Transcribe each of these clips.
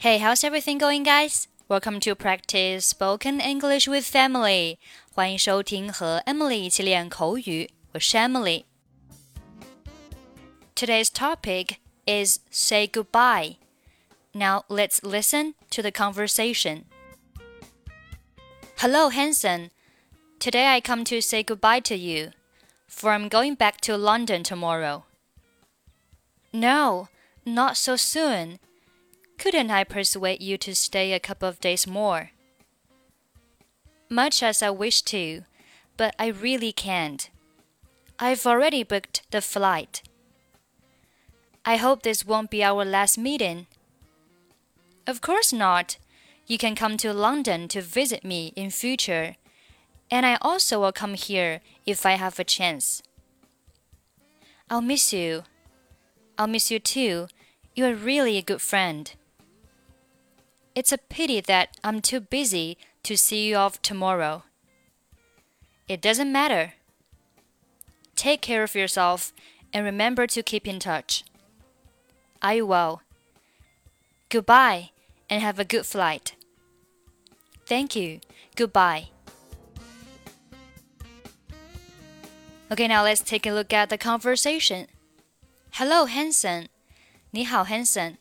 Hey, how's everything going, guys? Welcome to practice spoken English with Emily. 欢迎收听和 Emily 一起练口语。我是 Emily。Today's topic is say goodbye. Now let's listen to the conversation. Hello, Hanson. Today I come to say goodbye to you, for I'm going back to London tomorrow. No, not so soon. Couldn't I persuade you to stay a couple of days more? Much as I wish to, but I really can't. I've already booked the flight. I hope this won't be our last meeting. Of course not. You can come to London to visit me in future, and I also will come here if I have a chance. I'll miss you. I'll miss you too. You're really a good friend. It's a pity that I'm too busy to see you off tomorrow. It doesn't matter. Take care of yourself and remember to keep in touch. I will. Goodbye and have a good flight. Thank you. Goodbye. Okay, now let's take a look at the conversation. Hello, Hanson. 你好，Hanson.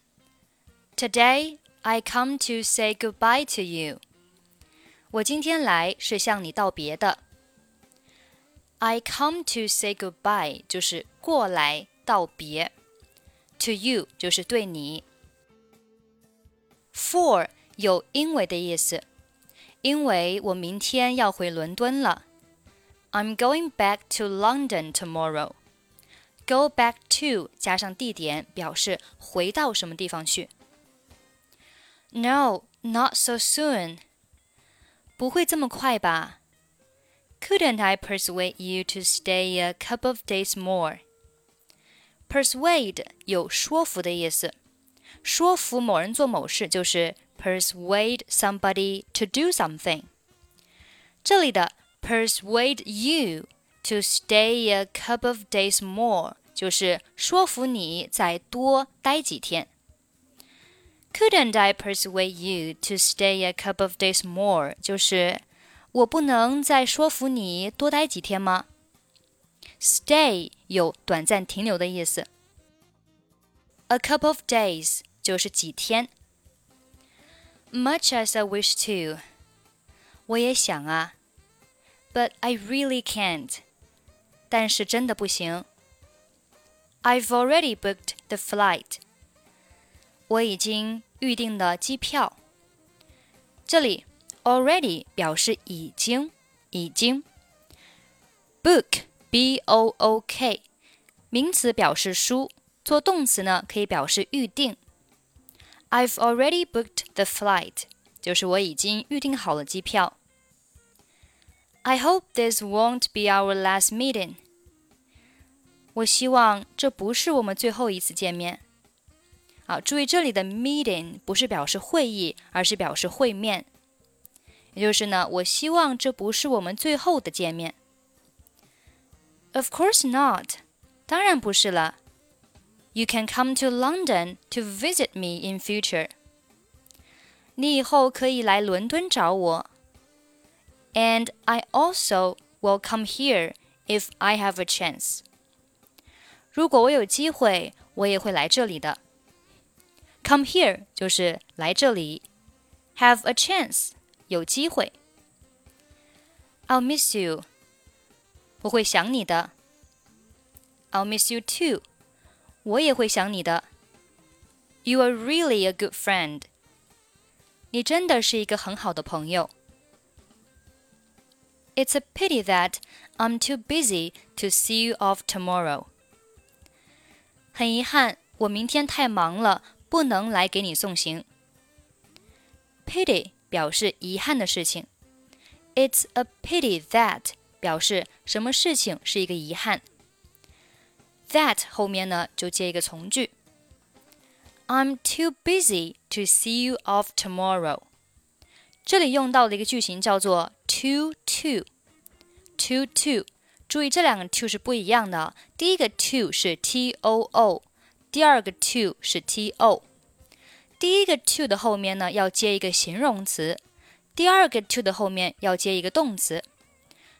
Today I come to say goodbye to you. 我今天来是向你道别的。I come to say goodbye 就是过来道别，to you 就是对你。For 有因为的意思，因为我明天要回伦敦了。I'm going back to London tomorrow. Go back to 加上地点，表示回到什么地方去。 no, not so soon. 不会这么快吧？Couldn't I persuade you to stay a couple of days more? Persuade 有说服的意思，说服某人做某事就是 persuade somebody to do something。这里的 persuade you to stay a couple of days more 就是说服你再多待几天。 Couldn't I persuade you to stay a couple of days more？就是我不能再说服你多待几天吗？Stay 有短暂停留的意思。A couple of days 就是几天。Much as I wish to，我也想啊，but I really can't，但是真的不行。I've already booked the flight， 我已经预定的机票。这里 already 表示已经，已经。book b o o k 名词表示书，做动词呢可以表示预定。I've already booked the flight，就是我已经预定好了机票。I hope this won't be our last meeting。我希望这不是我们最后一次见面。啊，注意这里的 meeting 不是表示会议，而是表示会面。也就是呢，我希望这不是我们最后的见面。Of course not，当然不是了。You can come to London to visit me in future。你以后可以来伦敦找我。And I also will come here if I have a chance。如果我有机会，我也会来这里的。 Come here 就是来这里，have a chance 有机会。I'll miss you，我会想你的。I'll miss you too，我也会想你的。You are really a good friend，你真的是一个很好的朋友。It's a pity that I'm too busy to see you off tomorrow。很遗憾，我明天太忙了。 不能来给你送行。Pity 表示遗憾的事情，It's a pity that 表示什么事情是一个遗憾。That 后面呢就接一个从句。I'm too busy to see you off tomorrow。这里用到的一个句型叫做 too to。too to，注意这两个 to 是不一样的。第一个 to 是 t o o。 第二个 to 是 t o，第一个 to 的后面呢要接一个形容词，第二个 to 的后面要接一个动词。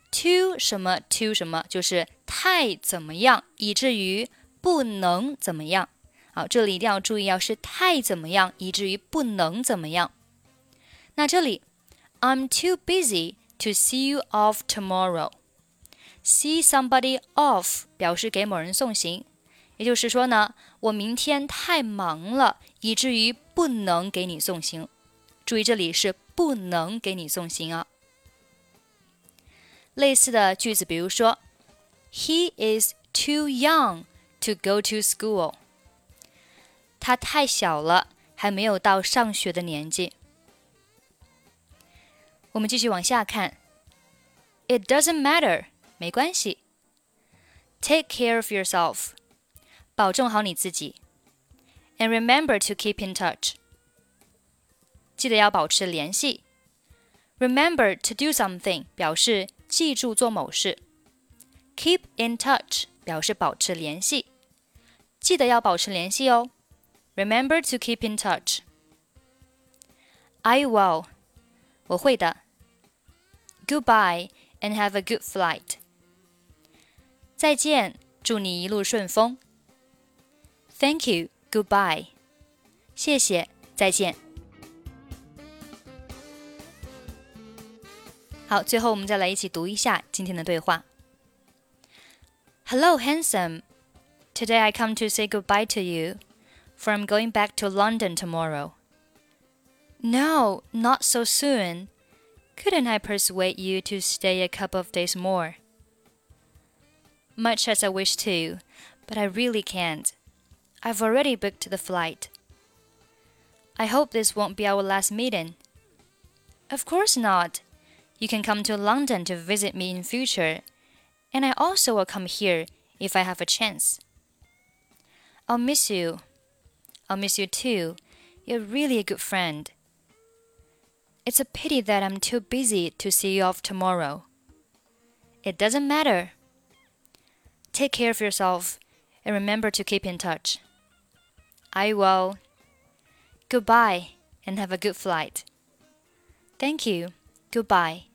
to 什么 to 什么，就是太怎么样，以至于不能怎么样。好，这里一定要注意，要是太怎么样，以至于不能怎么样。那这里，I'm too busy to see you off tomorrow。See somebody off 表示给某人送行，也就是说呢，我明天太忙了，以至于不能给你送行。注意这里是不能给你送行啊。类似的句子，比如说，He is too young to go to school。他太小了，还没有到上学的年纪。我们继续往下看，It doesn't matter。没关系。Take care of yourself， 保重好你自己。And remember to keep in touch，记得要保持联系。Remember to do something 表示记住做某事。Keep in touch 表示保持联系，记得要保持联系哦。Remember to keep in touch. I will，我会的。Goodbye and have a good flight. 再见，祝你一路顺风。 Thank you. Goodbye. 谢谢，再见。好，最后我们再来一起读一下今天的对话。Hello, Hanson. Today I come to say goodbye to you, for I'm going back to London tomorrow. No, not so soon. Couldn't I persuade you to stay a couple of days more? Much as I wish to, but I really can't. I've already booked the flight. I hope this won't be our last meeting. Of course not. You can come to London to visit me in future, and I also will come here if I have a chance. I'll miss you. I'll miss you too. You're really a good friend. It's a pity that I'm too busy to see you off tomorrow. It doesn't matter. Take care of yourself and remember to keep in touch. I will. Goodbye and have a good flight. Thank you. Goodbye.